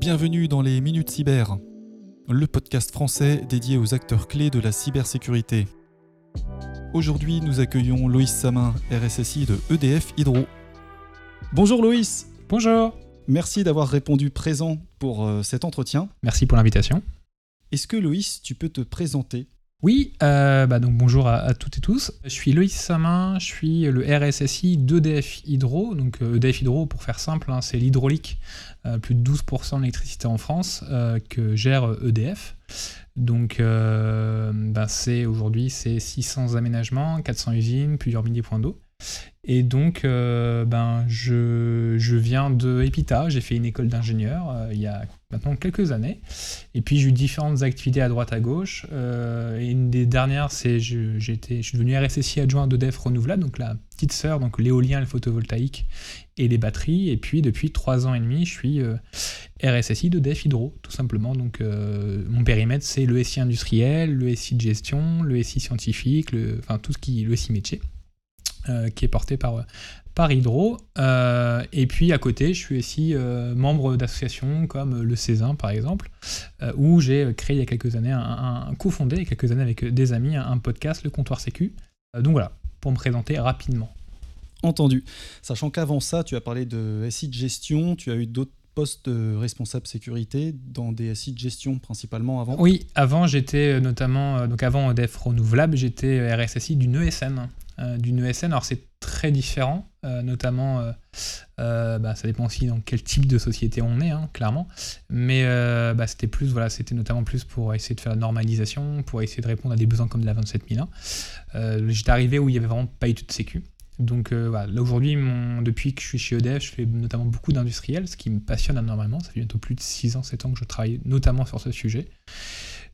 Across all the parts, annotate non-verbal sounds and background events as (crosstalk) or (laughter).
Bienvenue dans les Minutes Cyber, le podcast français dédié aux acteurs clés de la cybersécurité. Aujourd'hui, nous accueillons Loïs Samin, RSSI de EDF Hydro. Bonjour Loïs Bonjour Merci d'avoir répondu présent pour euh, cet entretien. Merci pour l'invitation. Est-ce que Loïs, tu peux te présenter? Oui, euh, bah donc bonjour à, toutes et tous. Je suis Loïs Samin, je suis le RSSI d'EDF Hydro. Donc EDF Hydro, pour faire simple, hein, c'est l'hydraulique, euh, plus de 12% de l'électricité en France que gère EDF. Donc bah, c'est aujourd'hui c'est 600 aménagements, 400 usines, plusieurs milliers de points d'eau. Et donc, euh, ben, je, viens de Epita, j'ai fait une école d'ingénieur euh, il y a maintenant quelques années. Et puis, j'ai eu différentes activités à droite à gauche. Euh, et une des dernières, c'est je, je suis devenu RSSI adjoint d'EDF Renouvelable, donc la petite sœur, donc l'éolien, le photovoltaïque et les batteries. Et puis, depuis trois ans et demi, je suis RSSI d'EDF Hydro, tout simplement. Donc, mon périmètre, c'est le SI industriel, le SI de gestion, le SI scientifique, le, enfin, tout ce qui le SI métier. Euh, qui est porté par, par Hydro. Euh, et puis à côté, je suis aussi euh, membre d'associations comme le Césin par exemple, où j'ai créé il y a quelques années, un, un cofondé il y a quelques années avec des amis, un, podcast, le Comptoir Sécu. donc voilà, pour me présenter rapidement. Entendu. Sachant qu'avant ça, tu as parlé de SI de gestion, tu as eu d'autres postes de responsable sécurité dans des SI de gestion principalement avant? Oui, avant j'étais notamment, donc avant EDF Renouvelable, j'étais RSSI d'une ESN, euh, d'une ESN. Alors c'est très différent, euh, notamment, euh, bah, ça dépend aussi dans quel type de société on est, hein, clairement. Mais bah, c'était plus, voilà, c'était notamment plus pour essayer de faire la normalisation, pour essayer de répondre à des besoins comme de la 27001. J'étais arrivé où il n'y avait vraiment pas eu de sécu. Donc voilà, là aujourd'hui, depuis que je suis chez EDF, je fais notamment beaucoup d'industriels, ce qui me passionne énormément. Ça fait bientôt plus de 6 ans, 7 ans que je travaille notamment sur ce sujet.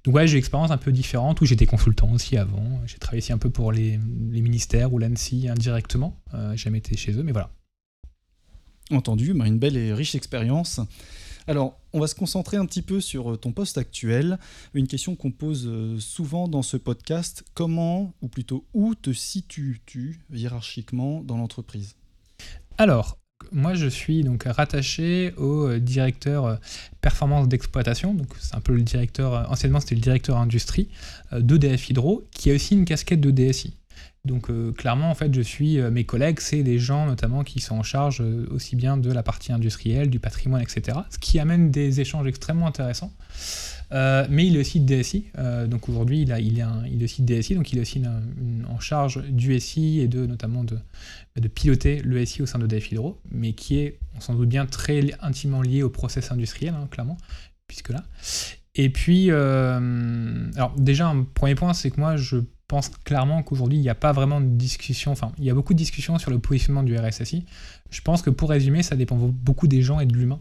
Donc ouais, j'ai une expérience un peu différente où j'étais consultant aussi avant. J'ai travaillé aussi un peu pour les, ministères ou l'ANSI indirectement. Euh, jamais été chez eux, mais voilà. Entendu, bah, une belle et riche expérience. Alors, on va se concentrer un petit peu sur euh, ton poste actuel. Une question qu'on pose euh, souvent dans ce podcast, comment, ou plutôt où te situes-tu hiérarchiquement dans l'entreprise? Alors, moi, je suis donc rattaché au euh, directeur euh, performance d'exploitation. Donc, c'est un peu le directeur, euh, anciennement, c'était le directeur industrie d'EDF Hydro, qui a aussi une casquette de DSI. Donc clairement, en fait, je suis mes collègues, c'est des gens notamment qui sont en charge aussi bien de la partie industrielle, du patrimoine, etc. Ce qui amène des échanges extrêmement intéressants. Euh, mais il est aussi DSI. Euh, donc aujourd'hui, il, est il est aussi DSI, donc il est aussi en charge du SI et de notamment de, de piloter le SI au sein de DF Hydro, mais qui est, on s'en doute bien, très intimement lié au process industriel, hein, clairement, puisque là. Et puis, euh, alors déjà, un premier point, c'est que moi, je pense clairement qu'aujourd'hui, il n'y a pas vraiment de discussion, enfin, il y a beaucoup de discussions sur le positionnement du RSSI. Je pense que pour résumer, ça dépend beaucoup des gens et de l'humain.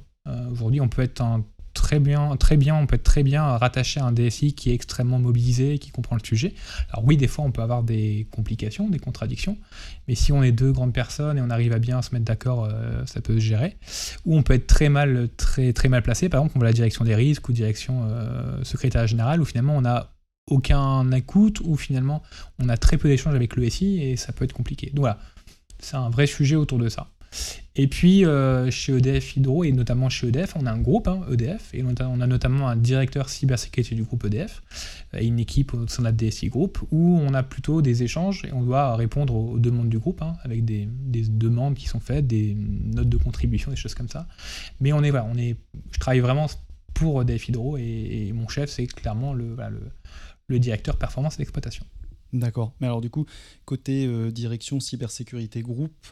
aujourd'hui, on peut être un très bien, très bien, on peut être très bien rattaché à un DSI qui est extrêmement mobilisé, qui comprend le sujet. Alors oui, des fois, on peut avoir des complications, des contradictions, mais si on est deux grandes personnes et on arrive à bien se mettre d'accord, euh, ça peut se gérer. Ou on peut être très mal, très, très mal placé, par exemple, on va la direction des risques ou direction euh, secrétaire général, où finalement on n'a aucun écoute, ou finalement on a très peu d'échanges avec le SI et ça peut être compliqué. Donc voilà, c'est un vrai sujet autour de ça. Et puis euh, chez EDF Hydro, et notamment chez EDF, on a un groupe, EDF, hein, e et on a notamment un directeur cybersécurité du groupe EDF, et une équipe au sein de la DSI Group, où on a plutôt des échanges et on doit répondre aux demandes du groupe, hein, avec des, demandes qui sont faites, des notes de contribution, des choses comme ça. Mais on est, voilà, on est, je travaille vraiment pour EDF Hydro, et, mon chef, c'est clairement le, le, le directeur performance et d'exploitation. D'accord. Mais alors du coup, côté euh, direction cybersécurité groupe,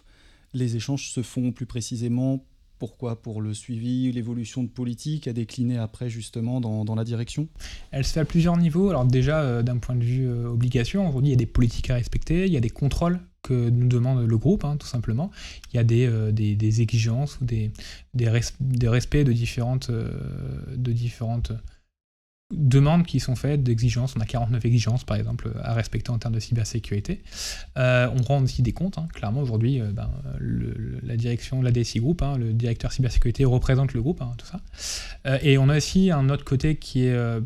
les échanges se font plus précisément pourquoi? Pour le suivi, l'évolution de politique à décliner après justement dans, la direction? Elle se fait à plusieurs niveaux. Alors déjà, euh, d'un point de vue euh, obligation, aujourd'hui il y a des politiques à respecter, il y a des contrôles que nous demande le groupe, hein, tout simplement. Il y a des, euh, des, exigences ou des, des, respects de différentes, de différentes demandes qui sont faites, d'exigences. On a 49 exigences, par exemple, à respecter en termes de cybersécurité. Euh, on rend aussi des comptes. Hein. Clairement, aujourd'hui, euh, ben, la direction, la DSI Group, hein, le directeur cybersécurité représente le groupe, tout ça. Euh, et on a aussi un autre côté qui est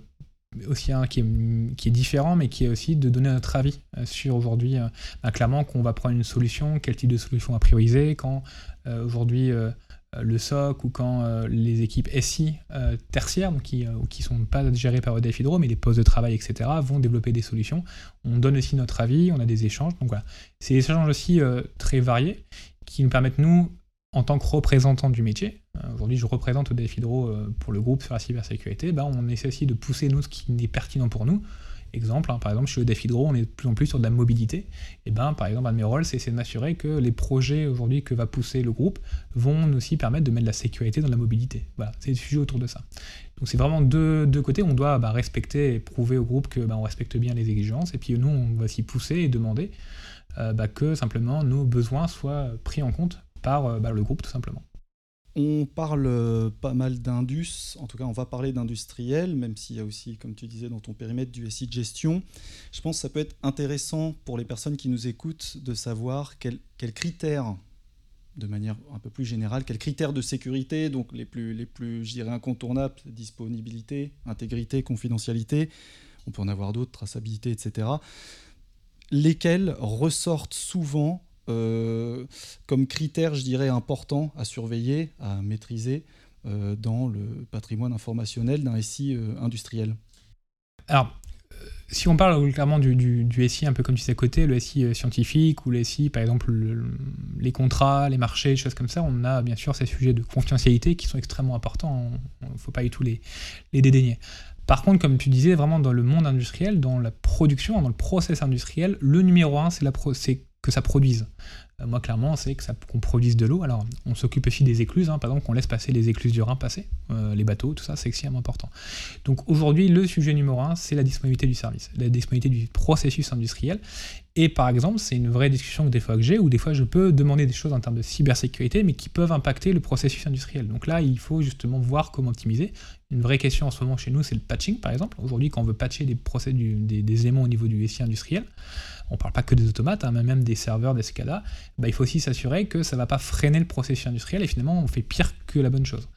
aussi un qui est, différent, mais qui est aussi de donner notre avis sur aujourd'hui, ben, clairement, qu'on va prendre une solution, quel type de solution à prioriser, quand aujourd'hui le SOC ou quand les équipes SI tertiaires, qui ne sont pas gérées par EDF Hydro, mais les postes de travail, etc., vont développer des solutions. On donne aussi notre avis, on a des échanges. Donc voilà, c'est des échanges aussi très variés qui nous permettent, nous, en tant que représentant du métier, aujourd'hui je représente EDF Hydro pour le groupe sur la cybersécurité, ben, on essaie aussi de pousser nous ce qui est pertinent pour nous Exemple, hein, par exemple, chez EDF Hydro, on est de plus en plus sur de la mobilité. Et ben, par exemple, un de mes rôles, c'est de m'assurer que les projets aujourd'hui que va pousser le groupe vont aussi permettre de mettre de la sécurité dans la mobilité. Voilà, c'est le sujet autour de ça. Donc c'est vraiment deux, deux, côtés. On doit bah, respecter et prouver au groupe que bah, on respecte bien les exigences. Et puis nous, on va s'y pousser et demander euh, bah, que simplement nos besoins soient pris en compte par euh, le groupe, tout simplement. On parle euh, pas mal d'indus, en tout cas on va parler d'industriel, même s'il y a aussi, comme tu disais dans ton périmètre, du SI de gestion. Je pense que ça peut être intéressant pour les personnes qui nous écoutent de savoir quels, critères, de manière un peu plus générale, quels critères de sécurité, donc les plus, les plus je dirais, incontournables, disponibilité, intégrité, confidentialité, on peut en avoir d'autres, traçabilité, etc., lesquels ressortent souvent comme critère, je dirais, important à surveiller, à maîtriser euh, dans le patrimoine informationnel d'un SI euh, industriel Alors, si on parle clairement du, SI, un peu comme tu sais à côté, le SI scientifique ou le SI, par exemple, les contrats, les marchés, des choses comme ça, on a bien sûr ces sujets de confidentialité qui sont extrêmement importants. Il ne faut pas du tout les dédaigner. Par contre, comme tu disais, vraiment dans le monde industriel, dans la production, dans le process industriel, le numéro un, c'est que ça produise. Euh, moi, clairement, c'est que ça, qu'on produise de l'eau. Alors, on s'occupe aussi des écluses, hein. par exemple, qu'on laisse passer les écluses du Rhin passer, euh, les bateaux, tout ça, c'est extrêmement important. Donc, aujourd'hui, le sujet numéro un, c'est la disponibilité du service, la disponibilité du processus industriel. Et par exemple, c'est une vraie discussion que des fois que j'ai, où des fois je peux demander des choses en termes de cybersécurité, mais qui peuvent impacter le processus industriel. Donc là, il faut justement voir comment optimiser. Une vraie question en ce moment chez nous, c'est le patching, par exemple. Aujourd'hui, quand on veut patcher des, procès des, des éléments au niveau du SI industriel, on ne parle pas que des automates, hein, mais même des serveurs, des SCADA, bah, il faut aussi s'assurer que ça ne va pas freiner le processus industriel et finalement on fait pire que la bonne chose.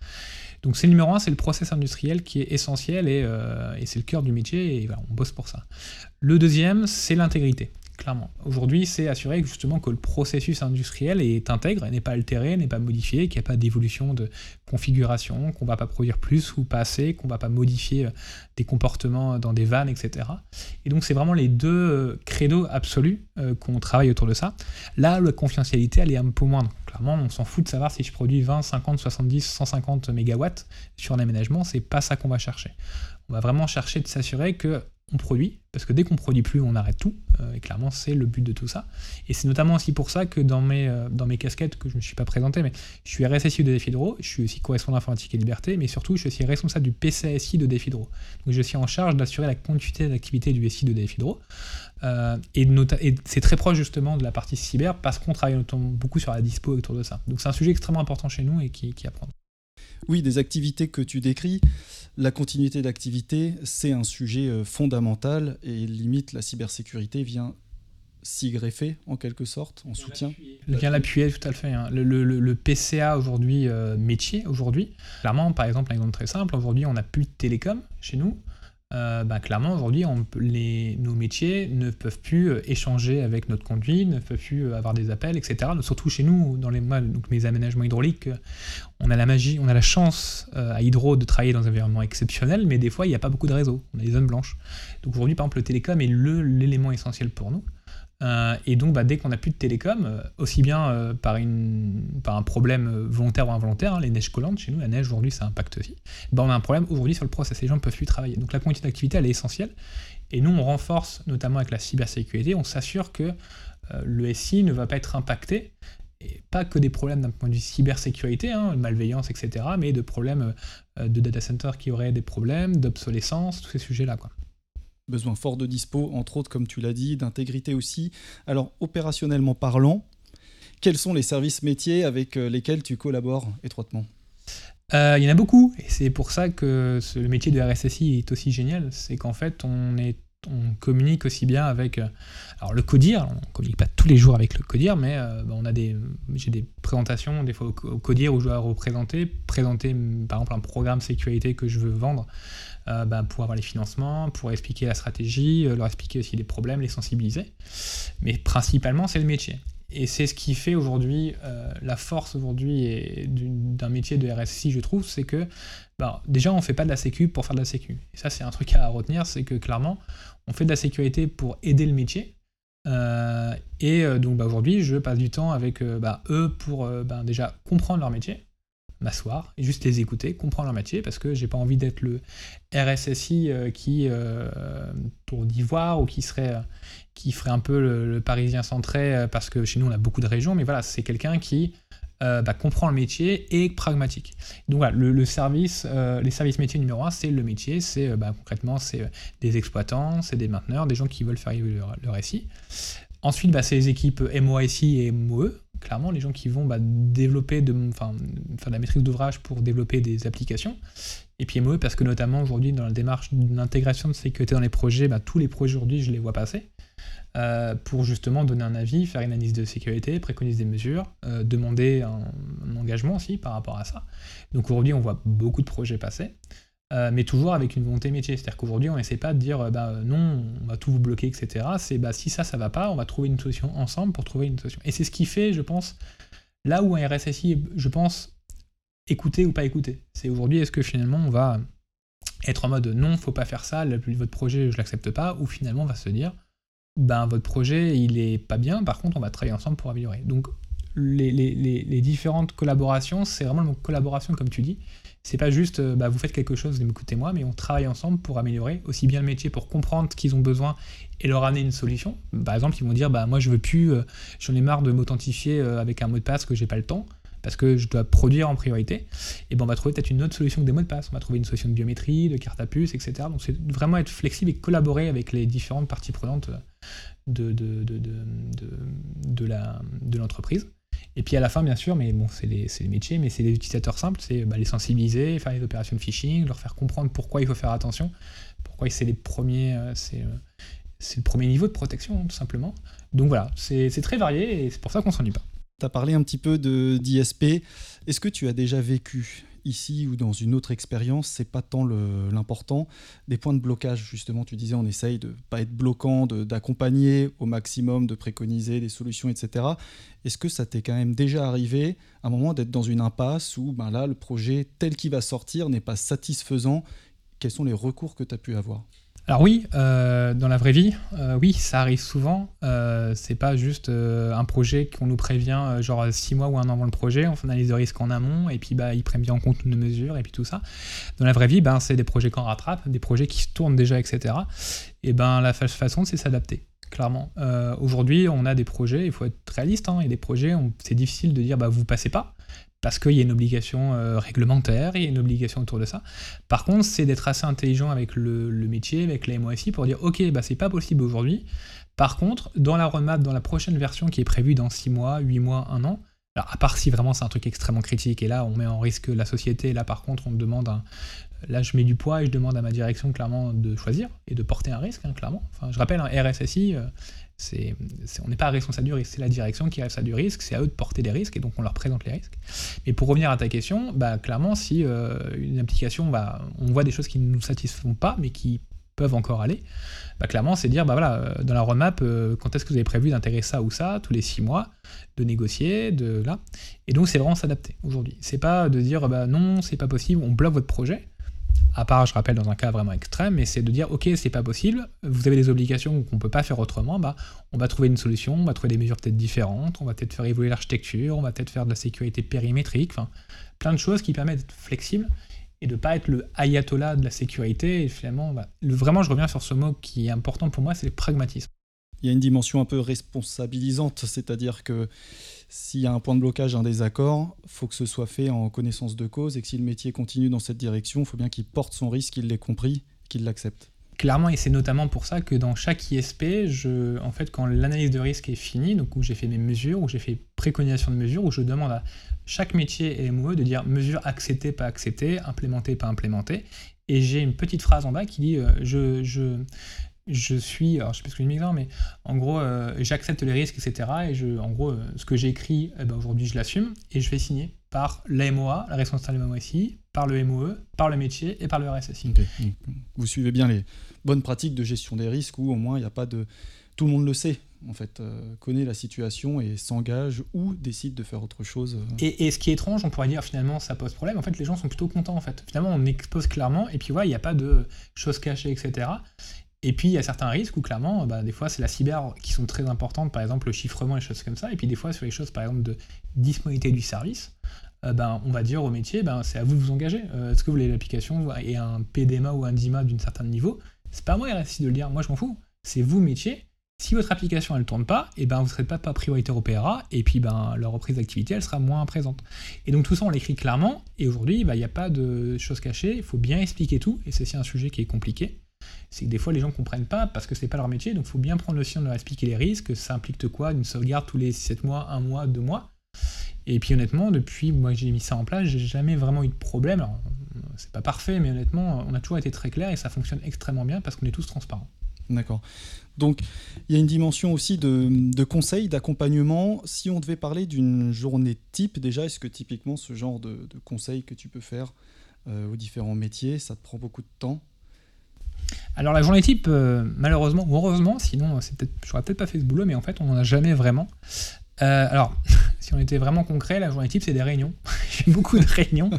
Donc c'est le numéro un, c'est le process industriel qui est essentiel et, euh, c'est le cœur du métier et on bosse pour ça. Le deuxième, c'est l'intégrité Aujourd'hui, c'est assurer justement que le processus industriel est intègre, n'est pas altéré, n'est pas modifié, qu'il n'y a pas d'évolution de configuration, qu'on ne va pas produire plus ou pas assez, qu'on ne va pas modifier euh, des comportements dans des vannes, etc. Et donc, c'est vraiment les deux euh, credos absolus euh, qu'on travaille autour de ça. Là, la confidentialité, elle est un peu moindre. Clairement, on s'en fout de savoir si je produis 20, 50, 70, 150 mégawatts sur un aménagement, c'est pas ça qu'on va chercher. On va vraiment chercher de s'assurer que on produit, parce que dès qu'on produit plus, on arrête tout, euh, et clairement c'est le but de tout ça. Et c'est notamment aussi pour ça que dans mes, euh, dans mes casquettes, que je ne me suis pas présenté, mais je suis RSSI de Defidro, je suis aussi correspondant informatique et liberté, mais surtout je suis responsable du PCSI de Defidro. Donc je suis en charge d'assurer la continuité d'activité du SI de Defidro. Euh, et, c'est très proche justement de la partie cyber parce qu'on travaille beaucoup sur la dispo autour de ça. Donc c'est un sujet extrêmement important chez nous et qui apprend. Oui, des activités que tu décris, la continuité d'activité, c'est un sujet euh, fondamental et limite la cybersécurité vient s'y greffer en quelque sorte, en soutien. Vient l'appuyer tout à fait. Hein. Le, PCA aujourd'hui, euh, métier aujourd'hui, clairement, par exemple, un exemple très simple, aujourd'hui on n'a plus de télécom chez nous. Euh, bah, clairement, aujourd'hui, nos métiers ne peuvent plus euh, échanger avec notre conduit, ne peuvent plus euh, avoir des appels, etc. Surtout chez nous, dans les, donc mes aménagements hydrauliques, on a la magie, on a la chance à Hydro de travailler dans un environnement exceptionnel, mais des fois, il n'y a pas beaucoup de réseaux, on a des zones blanches. Donc aujourd'hui, par exemple, le télécom est l'élément essentiel pour nous. Euh, et donc, bah, dès qu'on n'a plus de télécom, euh, aussi bien euh, par, une, par un problème volontaire ou involontaire, hein, les neiges collantes, chez nous, la neige aujourd'hui, ça impacte aussi, bah, on a un problème aujourd'hui sur le process. Les gens ne peuvent plus travailler. Donc, la continuité d'activité, elle est essentielle. Et nous, on renforce, notamment avec la cybersécurité, on s'assure que le SI ne va pas être impacté. Et pas que des problèmes d'un point de vue cybersécurité, hein, malveillance, etc., mais de problèmes de data center qui auraient des problèmes, d'obsolescence, tous ces sujets-là. Besoin fort de dispo, entre autres, comme tu l'as dit, d'intégrité aussi. Alors, opérationnellement parlant, quels sont les services métiers avec euh, lesquels tu collabores étroitement? Euh, il y en a beaucoup, et c'est pour ça que le métier de RSSI est aussi génial. C'est qu'en fait, on est on communique aussi bien avec euh, alors le CODIR, on communique pas tous les jours avec le CODIR, mais bah, on a des j'ai des présentations des fois au, CODIR où je dois représenter, présenter par exemple un programme sécurité que je veux vendre euh, bah, pour avoir les financements, pour expliquer la stratégie, leur expliquer aussi les problèmes, les sensibiliser. Mais principalement c'est le métier. Et c'est ce qui fait aujourd'hui la force aujourd'hui d'un métier de RSSI, je trouve, c'est que bah, déjà, on ne fait pas de la sécu pour faire de la sécu. Et ça, c'est un truc à retenir, c'est que clairement, on fait de la sécurité pour aider le métier. Euh, et euh, donc bah, aujourd'hui, je passe du temps avec eux pour déjà comprendre leur métier, m'asseoir et juste les écouter, comprendre leur métier, parce que j'ai pas envie d'être le RSSI qui tourne d'ivoire ou qui serait qui ferait un peu le, parisien centré, parce que chez nous on a beaucoup de régions, mais voilà, c'est quelqu'un qui euh, bah, comprend le métier et est pragmatique. Donc voilà, le, service, euh, les services métiers numéro un, c'est le métier, c'est euh, bah, concrètement c'est des exploitants, c'est des mainteneurs, des gens qui veulent faire évoluer leur, SI. Ensuite, bah, c'est les équipes MOSI et MOE, clairement, les gens qui vont développer, de, faire de la maîtrise d'ouvrage pour développer des applications. Et puis MOE, parce que notamment aujourd'hui, dans la démarche d'intégration de sécurité dans les projets, tous les projets aujourd'hui, je les vois passer. Euh, pour justement donner un avis, faire une analyse de sécurité, préconiser des mesures, euh, demander un, engagement aussi par rapport à ça. Donc aujourd'hui, on voit beaucoup de projets passer, euh, mais toujours avec une volonté métier. C'est-à-dire qu'aujourd'hui, on n'essaie pas de dire bah, non, on va tout vous bloquer, etc. C'est bah, si ça, ça va pas, on va trouver une solution ensemble pour trouver une solution. Et c'est ce qui fait, je pense, là où un RSSI, je pense, écouter ou pas écouter. C'est aujourd'hui, est-ce que finalement on va être en mode non, faut pas faire ça, votre projet, je l'accepte pas, ou finalement on va se dire ben, votre projet, il est pas bien, par contre, on va travailler ensemble pour améliorer. Donc, les, différentes collaborations, c'est vraiment une collaboration, comme tu dis. C'est pas juste, euh, bah, vous faites quelque chose, vous m'écoutez moi, mais on travaille ensemble pour améliorer aussi bien le métier, pour comprendre ce qu'ils ont besoin et leur amener une solution. Par exemple, ils vont dire, bah, moi, je veux plus, euh, j'en ai marre de m'authentifier euh, avec un mot de passe que j'ai pas le temps parce que je dois produire en priorité, et ben on va trouver peut-être une autre solution que des mots de passe. On va trouver une solution de biométrie, de carte à puce, etc. Donc c'est vraiment être flexible et collaborer avec les différentes parties prenantes de l'entreprise. Et puis à la fin, bien sûr, mais bon, c'est les, métiers, mais c'est les utilisateurs simples, c'est bah, les sensibiliser, faire les opérations de phishing, leur faire comprendre pourquoi il faut faire attention, pourquoi c'est euh, euh, c'est le premier niveau de protection, tout simplement. Donc voilà, c'est, très varié et c'est pour ça qu'on s'ennuie pas. Tu as parlé un petit peu d'ISP. Est-ce que tu as déjà vécu ici ou dans une autre expérience, c'est pas tant l'important. Des points de blocage, justement, tu disais, on essaye de pas être bloquant, d'accompagner au maximum, de préconiser des solutions, etc. Est-ce que ça t'est quand même déjà arrivé, à un moment, d'être dans une impasse où ben là, le projet tel qu'il va sortir n'est pas satisfaisant? Quels sont les recours que tu as pu avoir? Alors oui, euh, dans la vraie vie, euh, oui, ça arrive souvent. Euh, c'est pas juste un projet qu'on nous prévient genre six mois ou un an avant le projet, on analyse de risque en amont et puis bah ils prennent bien en compte nos mesures et puis tout ça. Dans la vraie vie, ben c'est des projets qu'on rattrape, des projets qui se tournent déjà, etc. Et ben la façon c'est s'adapter clairement. Aujourd'hui, on a des projets, il faut être réaliste, hein, a des projets, c'est difficile de dire bah vous passez pas, parce qu'il y a une obligation euh, réglementaire, il y a une obligation autour de ça. Par contre, c'est d'être assez intelligent avec le, métier, avec la MOSI, pour dire ok, bah, c'est pas possible aujourd'hui. Par contre, dans la roadmap, dans la prochaine version qui est prévue dans 6 mois, 8 mois, 1 an, à part si vraiment c'est un truc extrêmement critique, et là on met en risque la société, là par contre on demande un, là je mets du poids et je demande à ma direction clairement de choisir et de porter un risque, hein, clairement. Enfin, je rappelle, un RSSI, on n'est pas responsable du risque, c'est la direction qui est responsable du risque, c'est à eux de porter des risques et donc on leur présente les risques. Mais pour revenir à ta question, bah, clairement, si euh, une application, on voit des choses qui ne nous satisfont pas, mais qui peuvent encore aller, bah, clairement, c'est dire, bah, euh, dans la roadmap, euh, quand est-ce que vous avez prévu d'intégrer ça ou ça, tous les six mois, de négocier, de là. Et donc, c'est vraiment s'adapter aujourd'hui. C'est pas de dire, bah, non, c'est pas possible, on bloque votre projet à part, je rappelle, dans un cas vraiment extrême, mais c'est de dire, ok, c'est pas possible, vous avez des obligations qu'on peut pas faire autrement, bah, on va trouver une solution, on va trouver des mesures peut-être différentes, on va peut-être faire évoluer l'architecture, on va peut-être faire de la sécurité périmétrique, plein de choses qui permettent d'être flexible et de pas être le ayatollah de la sécurité. Et finalement, bah, vraiment, je reviens sur ce mot qui est important pour moi, c'est le pragmatisme. Il y a une dimension un peu responsabilisante, c'est-à-dire que s'il y a un point de blocage, un désaccord, faut que ce soit fait en connaissance de cause et que si le métier continue dans cette direction, il faut bien qu'il porte son risque, qu'il l'ait compris, qu'il l'accepte. Clairement, et c'est notamment pour ça que dans chaque ISP, en fait, quand l'analyse de risque est finie, donc où j'ai fait mes mesures, où j'ai fait préconisation de mesures, où je demande à chaque métier et MOE de dire mesure acceptée, pas acceptée, implémentée, pas implémentée, et j'ai une petite phrase en bas qui dit euh, je, je suis, alors je sais pas ce que je mets mais en gros, euh, j'accepte les risques, etc. Et je, en gros, euh, ce que j'ai écrit, eh ben, aujourd'hui, je l'assume et je vais signer par l'AMOA, la responsable de MOSI, par le MOE, par le métier et par le RSSI. Vous suivez bien les bonnes pratiques de gestion des risques où au moins il n'y a pas de. Tout le monde le sait. en fait, connaît la situation et s'engage ou décide de faire autre chose. Et, et, ce qui est étrange, on pourrait dire finalement ça pose problème. En fait, les gens sont plutôt contents. En fait, finalement, on expose clairement et puis voilà, il n'y a pas de choses cachées, etc. Et puis il y a certains risques où clairement, bah, des fois c'est la cyber qui sont très importantes, par exemple le chiffrement et choses comme ça. Et puis des fois sur les choses par exemple de disponibilité du service, euh, ben, on va dire au métier, ben, c'est à vous de vous engager. Euh, est-ce que vous voulez l'application et un PDMA ou un DIMA d'un certain niveau? C'est pas à moi RSI de le dire, moi je m'en fous. C'est vous métier. Si votre application elle tourne pas, et eh ben vous ne serez pas, pas prioritaire au PRA, et puis ben leur reprise d'activité elle sera moins présente. Et donc tout ça on l'écrit clairement, et aujourd'hui ben, il n'y a pas de choses cachées, il faut bien expliquer tout, et c'est aussi un sujet qui est compliqué c'est que des fois les gens ne comprennent pas parce que c'est pas leur métier, donc il faut bien prendre le temps de leur expliquer les risques, ça implique quoi? Une sauvegarde tous les 7 mois, 1 mois, 2 mois. Et puis honnêtement, depuis moi j'ai mis ça en place, j'ai jamais vraiment eu de problème. Alors, c'est pas parfait, mais honnêtement, on a toujours été très clair et ça fonctionne extrêmement bien parce qu'on est tous transparents. D'accord. Donc, il y a une dimension aussi de, de conseil, d'accompagnement. Si on devait parler d'une journée type, déjà, est-ce que typiquement ce genre de, de conseils que tu peux faire euh, aux différents métiers, ça te prend beaucoup de temps? Alors la journée type, euh, malheureusement ou heureusement, sinon c'est peut-être, j'aurais peut-être pas fait ce boulot, mais en fait on n'en a jamais vraiment. Euh, alors, (laughs) si on était vraiment concret, la journée type, c'est des réunions. (laughs) J'ai beaucoup de réunions.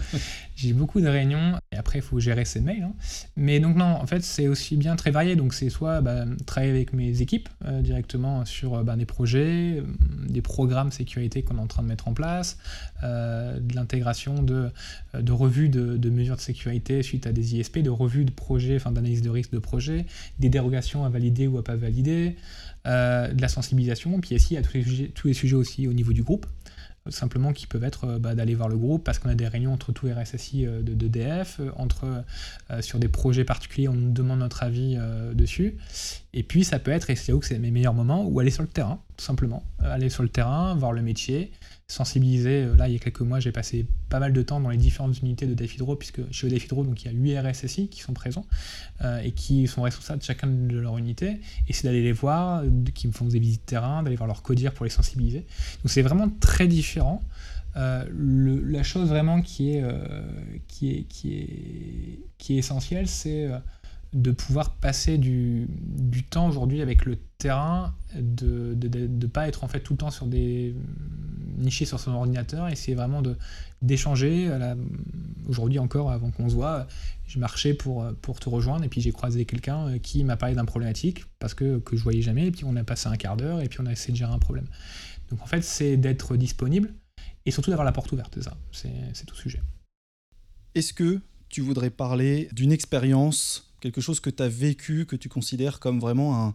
J'ai beaucoup de réunions. Et après, il faut gérer ses mails. Hein. Mais donc, non, en fait, c'est aussi bien très varié. Donc, c'est soit bah, travailler avec mes équipes euh, directement sur bah, des projets, des programmes sécurité qu'on est en train de mettre en place, de l'intégration de, revues de, mesures de sécurité suite à des ISP, de revues de projets, enfin d'analyse de risque de projet, des dérogations à valider ou à pas valider. Euh, de la sensibilisation, puis aussi à tous les sujets aussi au niveau du groupe simplement qui peuvent être euh, bah, d'aller voir le groupe parce qu'on a des réunions entre tous les RSSI euh, de, d'EDF, entre, sur des projets particuliers, on nous demande notre avis dessus. Et puis ça peut être, et c'est où que c'est mes meilleurs moments, ou aller sur le terrain, tout simplement. aller sur le terrain, voir le métier, sensibiliser. Euh, là, il y a quelques mois, j'ai passé pas mal de temps dans les différentes unités de Hydro, puisque chez EDF Hydro, donc il y a 8 RSSI qui sont présents euh, et qui sont responsables de chacun de leur unité. Et c'est d'aller les voir, qui me font des visites terrain, d'aller voir leur codir pour les sensibiliser. Donc c'est vraiment très différent. Euh, la chose vraiment qui est, qui est, qui est, qui est essentielle, c'est de pouvoir passer du, du temps aujourd'hui avec le terrain, de ne pas être en fait tout le temps sur des nichés sur son ordinateur, essayer vraiment d'échanger. Aujourd'hui encore, avant qu'on se voit, je marchais pour, pour te rejoindre et puis j'ai croisé quelqu'un euh, qui m'a parlé d'un problématique parce que, que je voyais jamais et puis on a passé un quart d'heure et puis on a essayé de gérer un problème. Donc en fait, c'est d'être disponible et surtout d'avoir la porte ouverte, c'est ça, c'est tout sujet. Est-ce que tu voudrais parler d'une expérience quelque chose que tu as vécu, que tu considères comme vraiment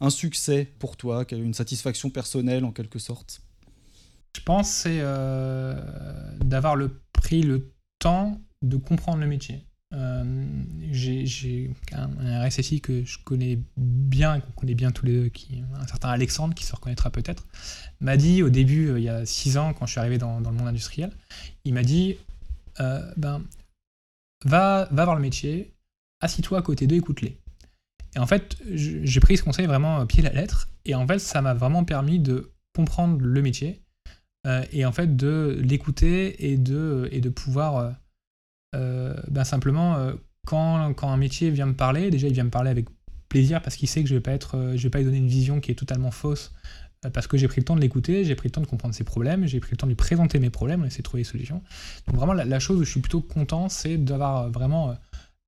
un, succès pour toi, une satisfaction personnelle en quelque sorte? Je pense c'est euh, d'avoir le, pris le temps de comprendre le métier. Euh, j'ai un, RSSI que je connais bien, qu'on connaît bien tous les deux, qui, un certain Alexandre, qui se reconnaîtra peut-être, m'a dit au début, euh, il y a six ans, quand je suis arrivé dans, le monde industriel, il m'a dit ben, va, va voir le métier, assis-toi à côté d'eux, écoute-les. Et en fait, j'ai pris ce conseil vraiment pied à la lettre, et en fait, ça m'a vraiment permis de comprendre le métier, euh, et en fait, de l'écouter et de, et de pouvoir euh, euh, ben simplement, quand, quand un métier vient me parler, déjà, il vient me parler avec plaisir parce qu'il sait que je vais pas vais pas lui donner une vision qui est totalement fausse parce que j'ai pris le temps de l'écouter, j'ai pris le temps de comprendre ses problèmes, j'ai pris le temps de lui présenter mes problèmes, on essaie de trouver des solutions. Donc vraiment la chose où je suis plutôt content, c'est d'avoir vraiment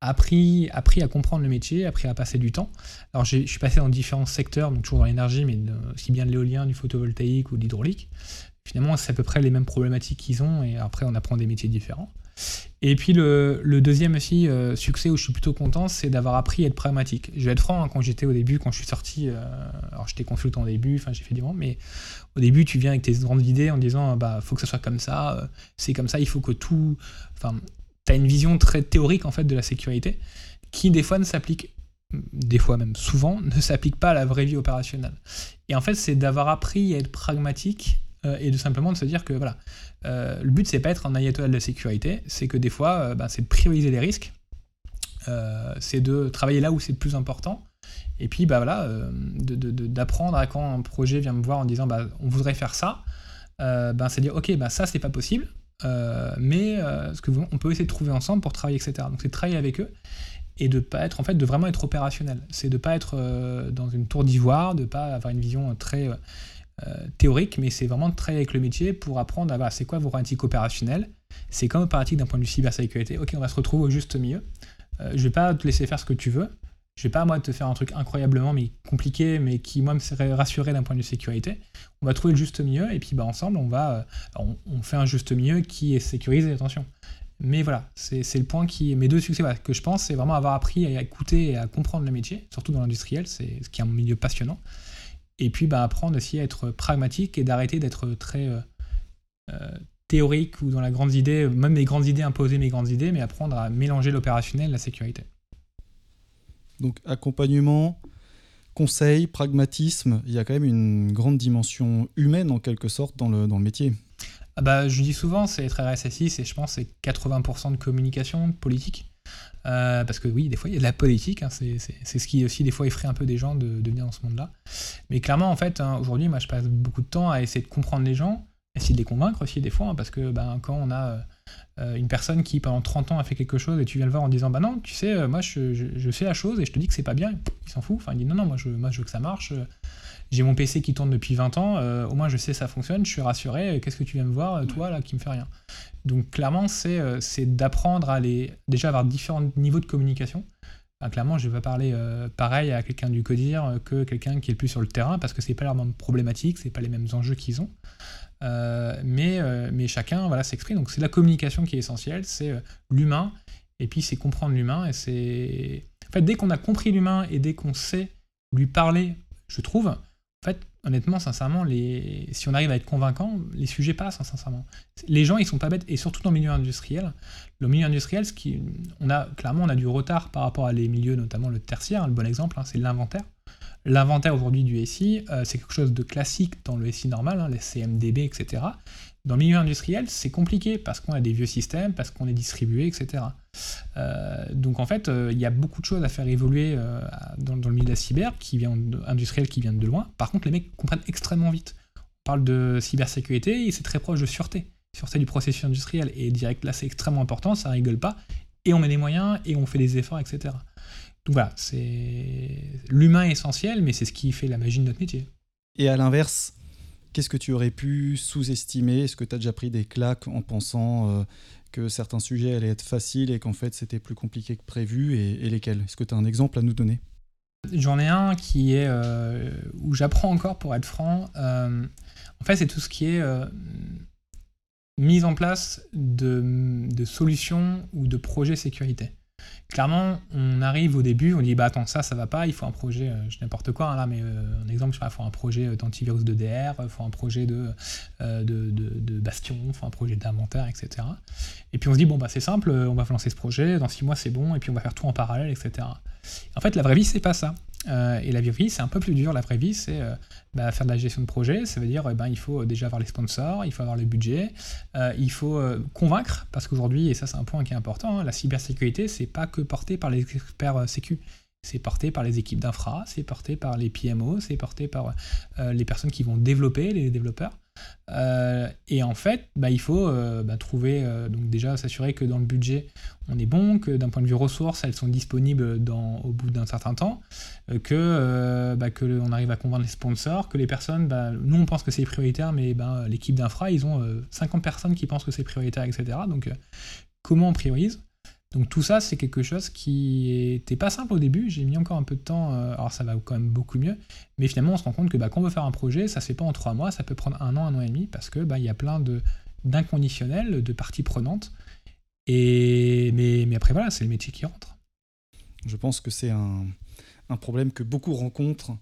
appris, appris à comprendre le métier, appris à passer du temps. Alors je suis passé dans différents secteurs, donc toujours dans l'énergie, mais aussi bien de l'éolien, du photovoltaïque ou de l'hydraulique. Finalement, c'est à peu près les mêmes problématiques qu'ils ont, et après on apprend des métiers différents. Et puis le, deuxième aussi euh, succès où je suis plutôt content, c'est d'avoir appris à être pragmatique. Je vais être franc, hein, quand j'étais au début, quand je suis sorti, euh, alors j'étais consultant au début, enfin j'ai fait du vent, mais au début tu viens avec tes grandes idées en disant bah faut que ça soit comme ça, euh, c'est comme ça, il faut que tout, enfin tu une vision très théorique en fait de la sécurité qui des fois ne s'applique des fois même souvent ne s'applique pas à la vraie vie opérationnelle. Et en fait, c'est d'avoir appris à être pragmatique euh, et de simplement de se dire que voilà, euh, le but c'est pas être un ayatollah de la sécurité, c'est que des fois, euh, bah, c'est de prioriser les risques, c'est de travailler là où c'est le plus important. Et puis bah voilà, d'apprendre à quand un projet vient me voir en disant bah on voudrait faire ça, ben c'est dire ok bah ça c'est pas possible, euh, mais euh, ce que on peut essayer de trouver ensemble pour travailler, etc. Donc c'est travailler avec eux. et de pas être en fait de vraiment être opérationnel. C'est de pas être euh, dans une tour d'ivoire, de pas avoir une vision très théorique, mais c'est vraiment de travailler avec le métier pour apprendre à c'est quoi vos pratiques opérationnelles, c'est comme opératique d'un point de vue cybersécurité. Ok, on va se retrouver au juste milieu. Je vais pas te laisser faire ce que tu veux. Je vais pas moi te faire un truc incroyablement mais compliqué, mais qui moi me serait rassuré d'un point de vue sécurité. On va trouver le juste milieu et puis bah ensemble on va on, on fait un juste milieu qui est sécurisé. Attention, mais voilà, c'est le point qui. Mes deux succès que je pense, c'est vraiment avoir appris à écouter et à comprendre le métier, surtout dans l'industriel, c'est ce qui est un milieu passionnant. Et puis bah, apprendre aussi à être pragmatique et d'arrêter d'être très euh, euh, théorique ou dans la grande idée, même mes grandes idées, imposer mes grandes idées, mais apprendre à mélanger l'opérationnel et la sécurité. Donc accompagnement, conseil, pragmatisme, il y a quand même une grande dimension humaine en quelque sorte dans le, dans le métier. Ah bah, Je dis souvent, c'est être RSSI, et je pense c'est 80% de communication politique. Euh, parce que oui, des fois, il y a de la politique. Hein, c'est ce qui aussi, des fois, effraie un peu des gens de, de venir dans ce monde-là. Mais clairement, en fait, hein, aujourd'hui, moi, je passe beaucoup de temps à essayer de comprendre les gens, essayer de les convaincre aussi, des fois, hein, parce que ben, quand on a euh, une personne qui, pendant 30 ans, a fait quelque chose et tu viens le voir en disant Bah non, tu sais, euh, moi, je, je, fais la chose et je te dis que c'est pas bien, il s'en fout. Enfin, il dit Non, non, moi, je, moi, je veux que ça marche j'ai mon PC qui tourne depuis 20 ans, euh, au moins je sais ça fonctionne, je suis rassuré, qu'est-ce que tu viens me voir, toi là, qui me fait rien? Donc clairement, c'est euh, d'apprendre à aller, déjà avoir différents niveaux de communication. clairement, je vais pas parler euh, pareil à quelqu'un du codir que quelqu'un qui est le plus sur le terrain, parce que c'est pas la même problématique, c'est pas les mêmes enjeux qu'ils ont. Mais, mais chacun s'exprime. Donc c'est la communication qui est essentielle, c'est l'humain, et puis c'est comprendre l'humain, et c'est... En fait, dès qu'on a compris l'humain et dès qu'on sait lui parler, je trouve, fait, honnêtement, sincèrement, si on arrive à être convaincant, les sujets passent, hein, sincèrement. Les gens, ils sont pas bêtes, et surtout dans le milieu industriel. Le milieu industriel, qui... on a, clairement, on a du retard par rapport à les milieux, notamment le tertiaire. Le bon exemple, hein, c'est l'inventaire. L'inventaire aujourd'hui du SI, euh, c'est quelque chose de classique dans le SI normal, hein, les CMDB, etc. Dans le milieu industriel, c'est compliqué parce qu'on a des vieux systèmes, parce qu'on est distribué, etc. Euh, donc en fait, euh, il y a beaucoup de choses à faire évoluer dans, le milieu de la cyber, qui vient industriel, qui vient de loin. Par contre, les mecs comprennent extrêmement vite. On parle de cybersécurité et c'est très proche de sûreté. Sûreté du processus industriel. Et direct, là, c'est extrêmement important, ça rigole pas. Et on met des moyens et on fait des efforts, etc. Donc voilà, c'est l'humain est essentiel, mais c'est ce qui fait la magie de notre métier. Et à l'inverse, Qu'est-ce que tu aurais pu sous-estimer? Est-ce que tu as déjà pris des claques en pensant euh, que certains sujets allaient être faciles et qu'en fait c'était plus compliqué que prévu? Et, lesquels? Est-ce que tu as un exemple à nous donner? J'en ai un qui est euh, où j'apprends encore pour être franc. Euh, en fait, c'est tout ce qui est mise en place de, de, solutions ou de projets sécurité clairement, on arrive au début, on dit bah attends, ça, ça va pas, il faut un projet, euh, je n'importe quoi hein, là, mais euh, un exemple, il faut un projet euh, d'antivirus de DR, il faut un projet de, de, Bastion, il faut un projet d'inventaire, etc. Et puis on se dit bon bah c'est simple, on va lancer ce projet, dans six mois c'est bon, et puis on va faire tout en parallèle, etc. En fait, la vraie vie, c'est pas ça. Euh, et la vie, c'est un peu plus dur. La vraie vie, c'est euh, bah, faire de la gestion de projet. Ça veut dire, eh ben, il faut déjà avoir les sponsors, il faut avoir le budget, euh, il faut convaincre, parce qu'aujourd'hui, et ça c'est un point qui est important, hein, la cybersécurité, c'est pas que porté par les experts sécu. C'est porté par les équipes d'infra, c'est porté par les PMO, c'est porté par les personnes qui vont développer, les développeurs. Euh, et en fait, bah, il faut euh, bah, trouver, euh, donc déjà s'assurer que dans le budget, on est bon, que d'un point de vue ressources, elles sont disponibles au bout d'un certain temps, que, bah, que on arrive à convaincre les sponsors, que les personnes, bah, nous on pense que c'est prioritaire, mais bah, l'équipe d'infra, ils ont 50 personnes qui pensent que c'est prioritaire, etc. Donc comment on priorise? Donc tout ça, c'est quelque chose qui était pas simple au début, j'ai mis encore un peu de temps, euh, alors ça va quand même beaucoup mieux, mais finalement on se rend compte que bah, quand on veut faire un projet, ça se fait pas en trois mois, ça peut prendre un an, un an et demi, parce que bah, y a plein d'inconditionnels, de parties prenantes, et mais, mais après voilà, c'est le métier qui rentre. Je pense que c'est un, un, problème que beaucoup rencontrent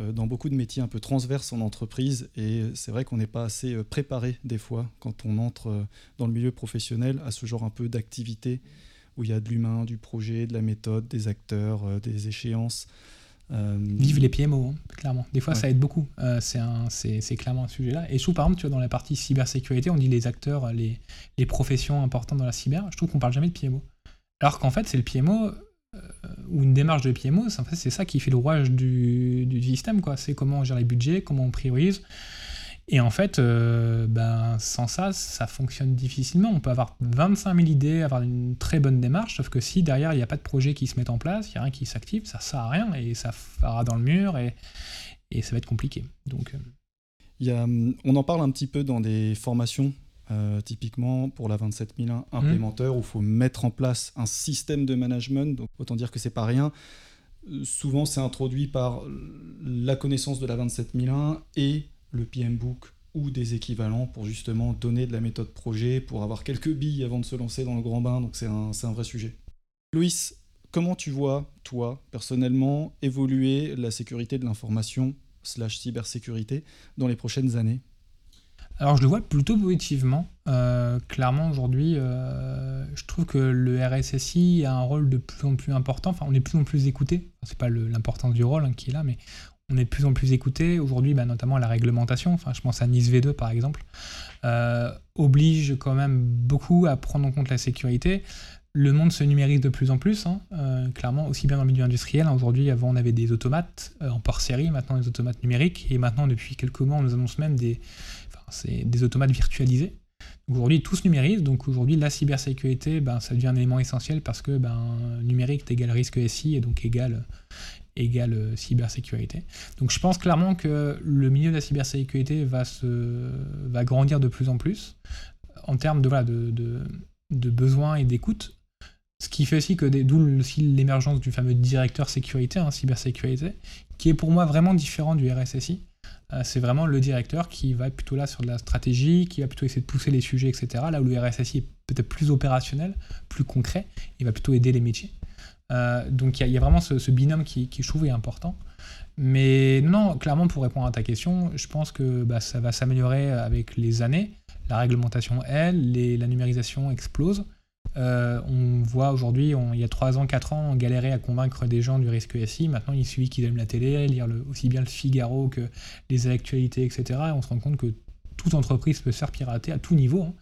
euh, dans beaucoup de métiers un peu transverses en entreprise, et c'est vrai qu'on n'est pas assez euh, préparé des fois quand on entre dans le milieu professionnel à ce genre un peu d'activité où il y a de l'humain, du projet, de la méthode, des acteurs, euh, des échéances. Euh... Vive les PMO, hein, clairement. Des fois, ça aide beaucoup. Euh, c'est clairement un sujet-là. Et sous, par exemple, tu vois, dans la partie cybersécurité, on dit les acteurs, les, les professions importantes dans la cyber. Je trouve qu'on parle jamais de PMO. Alors qu'en fait, c'est le PMO euh, ou une démarche de PMO, en fait, c'est ça qui fait le rouage du, du système. C'est comment on gère les budgets, comment on priorise. Et en fait, euh, ben, sans ça, ça fonctionne difficilement. On peut avoir 25 000 idées, avoir une très bonne démarche, sauf que si derrière, il n'y a pas de projet qui se met en place, il n'y a rien qui s'active, ça sert à rien et ça fera dans le mur et, et ça va être compliqué. Donc, il y a, hum, on en parle un petit peu dans des formations euh, typiquement pour la 27001 mmh. implémenteur, où il faut mettre en place un système de management. Donc, autant dire que c'est pas rien. Euh, souvent, c'est introduit par la connaissance de la 27001 et le PM Book ou des équivalents pour justement donner de la méthode projet, pour avoir quelques billes avant de se lancer dans le grand bain. Donc, c'est un, un vrai sujet. Loïs, comment tu vois, toi, personnellement, évoluer la sécurité de l'information slash cybersécurité dans les prochaines années? Alors je le vois plutôt positivement. Euh, clairement aujourd'hui, euh, je trouve que le RSSI a un rôle de plus en plus important. Enfin, on est plus en plus écouté. C'est pas l'importance du rôle hein, qui est là, mais on est de plus en plus écouté. Aujourd'hui, bah, notamment la réglementation. Enfin, je pense à Nice V2 par exemple, euh, oblige quand même beaucoup à prendre en compte la sécurité. Le monde se numérise de plus en plus, hein, clairement, aussi bien dans le milieu industriel. Hein. Aujourd'hui, avant, on avait des automates en port série, maintenant des automates numériques, et maintenant, depuis quelques mois, on nous annonce même des, automates virtualisés. Aujourd'hui, tout se numérise, donc aujourd'hui, la cybersécurité, ben, ça devient un élément essentiel parce que ben, numérique égale risque SI et donc égale, égale euh, cybersécurité. Donc je pense clairement que le milieu de la cybersécurité va, se, va grandir de plus en plus en termes de, voilà, de, de, besoins et d'écoute. Ce qui fait aussi que d'où l'émergence du fameux directeur sécurité, hein, cybersécurité, qui est pour moi vraiment différent du RSSI. Euh, c'est vraiment le directeur qui va plutôt là sur de la stratégie, qui va plutôt essayer de pousser les sujets, etc. Là où le RSSI est peut-être plus opérationnel, plus concret, il va plutôt aider les métiers. Euh, donc il y, a vraiment ce, binôme qui, je trouve, est important. Mais non, clairement, pour répondre à ta question, je pense que bah, ça va s'améliorer avec les années. La réglementation, elle, la numérisation explose. Euh, on voit aujourd'hui, il y a 3 ans, 4 ans, on galérait à convaincre des gens du risque SI. Maintenant, il suffit qu'ils aiment la télé, lire aussi bien le Figaro que les actualités, etc. Et on se rend compte que toute entreprise peut se faire pirater à tout niveau. Hein.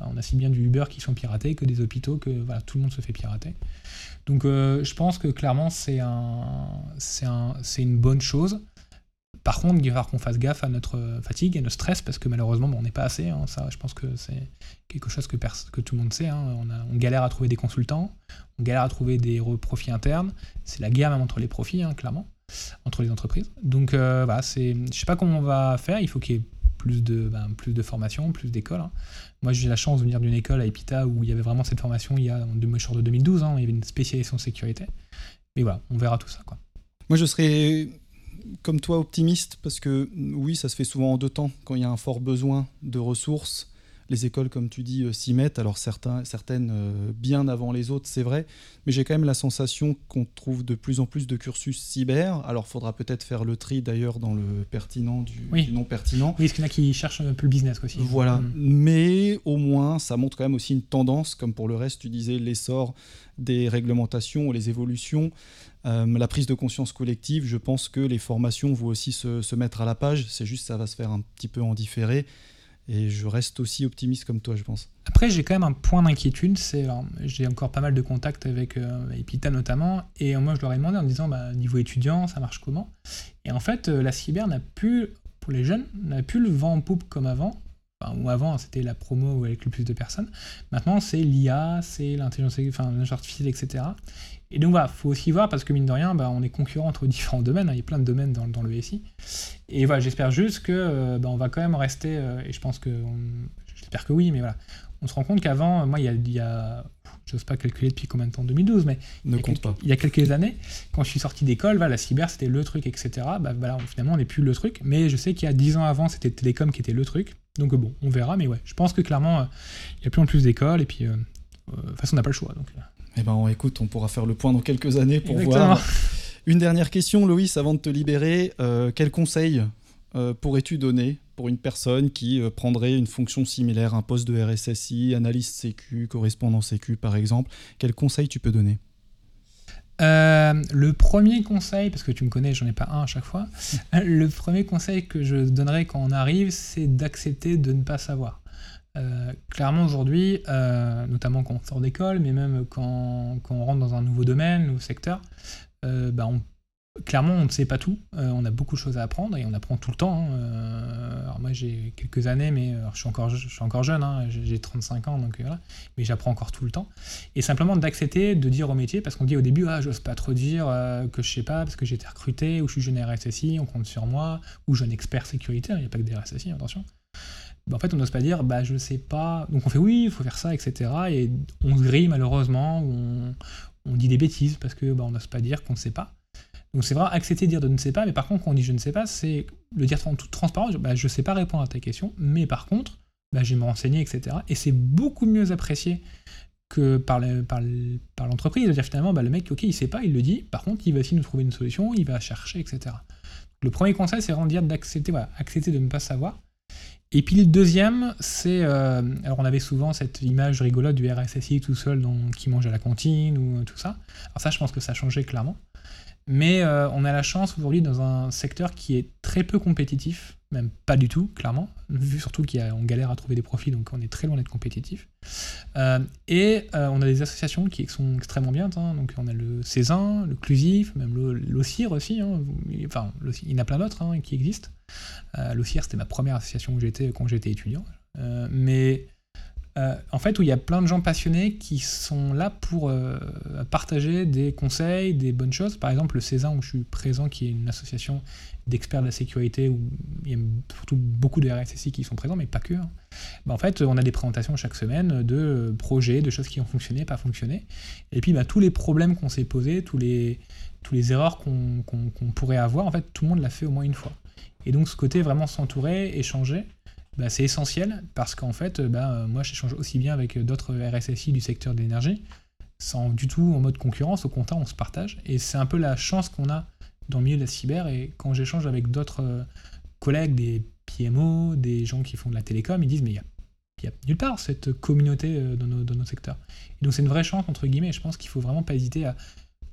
On a si bien du Uber qui sont piratés que des hôpitaux, que tout le monde se fait pirater. Donc euh, je pense que clairement c'est un, une bonne chose. Par contre, il va falloir qu'on fasse gaffe à notre fatigue et notre stress parce que malheureusement, on n'est pas assez. Hein. ça, je pense que c'est quelque chose que, tout le monde sait. Hein. On, galère à trouver des consultants, on galère à trouver des profits internes. C'est la guerre même entre les profits, hein, clairement, entre les entreprises. Donc euh, voilà, c'est, je sais pas comment on va faire. Il faut qu'il plus de, ben, plus de formation, plus d'écoles. Moi, j'ai la chance de venir d'une école à Epita où il y avait vraiment cette formation il y a en de 2012. il y avait une spécialisation sécurité. Mais voilà, on verra tout ça. Quoi. Moi, je serais comme toi optimiste parce que oui, ça se fait souvent en deux temps. Quand il y a un fort besoin de ressources, les écoles, comme tu dis, euh, s'y mettent. Alors certains, certaines euh, bien avant les autres, c'est vrai. Mais j'ai quand même la sensation qu'on trouve de plus en plus de cursus cyber. Alors faudra peut-être faire le tri d'ailleurs dans le pertinent du, non pertinent. Oui, parce qu'il y en a qui cherchent un peu le business aussi. Voilà. Mm. Mais au moins, ça montre quand même aussi une tendance, comme pour le reste, tu disais, l'essor des réglementations les évolutions. Euh, la prise de conscience collective, je pense que les formations vont aussi se, se mettre à la page. C'est juste ça va se faire un petit peu en différé. Et je reste aussi optimiste comme toi, je pense. Après, j'ai quand même un point d'inquiétude. C'est j'ai encore pas mal de contacts avec euh, Epita notamment, et moi je leur ai demandé en disant bah, niveau étudiant, ça marche comment? Et en fait, euh, la cyber n'a plus, pour les jeunes, n'a plus le vent en poupe comme avant. Ou avant, c'était la promo avec le plus de personnes. Maintenant, c'est l'IA, c'est l'intelligence artificielle, etc. Et donc voilà, faut aussi voir parce que mine de rien, bah, on est concurrent entre (laughs) différents domaines. Hein. il y a plein de domaines dans, le SI. Et voilà, j'espère juste que euh, bah, on va quand même rester. Euh, et je pense que, j'espère que oui, mais voilà, on se rend compte qu'avant, moi, il y a, a j'ose pas calculer depuis combien de temps, 2012, mais ne il, y compte pas. il y a quelques années, quand je suis sorti d'école, la cyber c'était le truc, etc. Bah, voilà, finalement, on n'est plus le truc. Mais je sais qu'il y a 10 ans avant, c'était télécom qui était le truc. Donc bon, on verra, mais ouais, je pense que clairement, euh, il y a plus en plus d'écoles et puis de toute façon, on n'a pas le choix. Donc. Eh ben, écoute, on pourra faire le point dans quelques années pour voir. Une dernière question, Loïs, avant de te libérer. Euh, quel conseil euh, pourrais-tu donner pour une personne qui euh, prendrait une fonction similaire, un poste de RSSI, analyste sécu, correspondant sécu par exemple Quel conseil tu peux donner? Le premier conseil, parce que tu me connais, j'en ai pas un à chaque fois, (laughs) le premier conseil que je donnerais quand on arrive, c'est d'accepter de ne pas savoir. Euh, clairement aujourd'hui, euh, notamment quand on sort d'école, mais même quand, on rentre dans un nouveau domaine, nouveau secteur, euh, bah, on clairement, on ne sait pas tout. Euh, on a beaucoup de choses à apprendre et on apprend tout le temps. Hein. Euh, alors moi, j'ai quelques années, mais je, suis encore, je suis encore jeune. Hein. J'ai 35 ans, donc voilà. Mais j'apprends encore tout le temps. Et simplement d'accepter de dire au métier, parce qu'on dit au début, ah, j'ose pas trop dire que je sais pas, parce que j'ai été recruté, ou je suis jeune RSSI, on compte sur moi, ou jeune expert sécurité. Il n'y a pas que des RSSI, attention. Bah, en fait, on n'ose pas dire, bah, je sais pas. Donc on fait oui, il faut faire ça, etc. Et on se grille malheureusement, on, on dit des bêtises parce que bah, on n'ose pas dire qu'on ne sait pas. Donc c'est vrai, accepter de dire de ne sais pas, mais par contre, quand on dit je ne sais pas, c'est le dire en toute transparence, bah, je ne sais pas répondre à ta question, mais par contre, bah, je vais me renseigner, etc. Et c'est beaucoup mieux apprécié que par, l'entreprise. C'est-à-dire finalement, bah, le mec, ok, il ne sait pas, il le dit, par contre, il va essayer de nous trouver une solution, il va chercher, etc. Le premier conseil, c'est vraiment dire d'accepter, accepter de ne pas savoir. Et puis le deuxième, c'est. Euh, alors on avait souvent cette image rigolote du RSSI tout seul qui mange à la cantine ou tout ça. Alors ça, je pense que ça a changé clairement. Mais euh, on a la chance aujourd'hui dans un secteur qui est très peu compétitif, même pas du tout, clairement, vu surtout qu'on galère à trouver des profits, donc on est très loin d'être compétitif. Euh, et euh, on a des associations qui sont extrêmement bien, hein. donc on a le Césin, le Clusif, même l'OCIR aussi, hein. enfin il y en a plein d'autres hein, qui existent. L'OCIR c'était ma première association où j'étais quand j'étais étudiant. mais euh, en fait, où il y a plein de gens passionnés qui sont là pour euh, partager des conseils, des bonnes choses. Par exemple, le Césin, où je suis présent, qui est une association d'experts de la sécurité, où il y a surtout beaucoup de RSSI qui sont présents, mais pas que. Hein. Bah, en fait, on a des présentations chaque semaine de projets, de choses qui ont fonctionné, pas fonctionné. Et puis, bah, tous les problèmes qu'on s'est posés, tous les erreurs qu'on pourrait avoir, en fait, tout le monde l'a fait au moins une fois. Et donc, ce côté vraiment s'entourer, échanger, bah, c'est essentiel parce qu'en fait, bah, moi j'échange aussi bien avec d'autres RSSI du secteur de l'énergie, sans du tout en mode concurrence, au contraire on se partage. Et c'est un peu la chance qu'on a dans le milieu de la cyber. Et quand j'échange avec d'autres euh, collègues, des PMO, des gens qui font de la télécom, ils disent mais il n'y a, nulle part cette communauté euh, dans, dans notre secteur. Et donc c'est une vraie chance entre guillemets. Et je pense qu'il faut vraiment pas hésiter à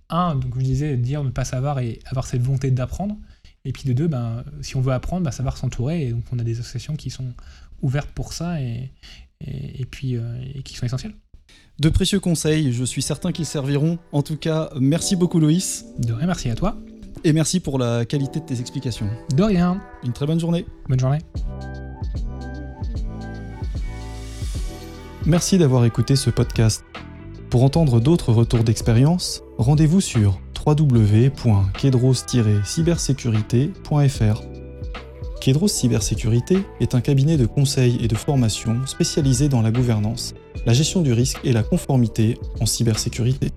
un, donc je disais dire ne pas savoir et avoir cette volonté d'apprendre. Et puis de deux, ben, si on veut apprendre, ben, savoir s'entourer. Et donc on a des associations qui sont ouvertes pour ça et, et, puis euh, et qui sont essentielles. De précieux conseils, je suis certain qu'ils serviront. En tout cas, merci beaucoup Loïs. De rien, merci à toi. Et merci pour la qualité de tes explications. De rien. Une très bonne journée. Bonne journée. Merci d'avoir écouté ce podcast. Pour entendre d'autres retours d'expérience, rendez-vous sur www.kedros-cybersécurité.fr. Kedros Cybersécurité est un cabinet de conseil et de formation spécialisé dans la gouvernance, la gestion du risque et la conformité en cybersécurité.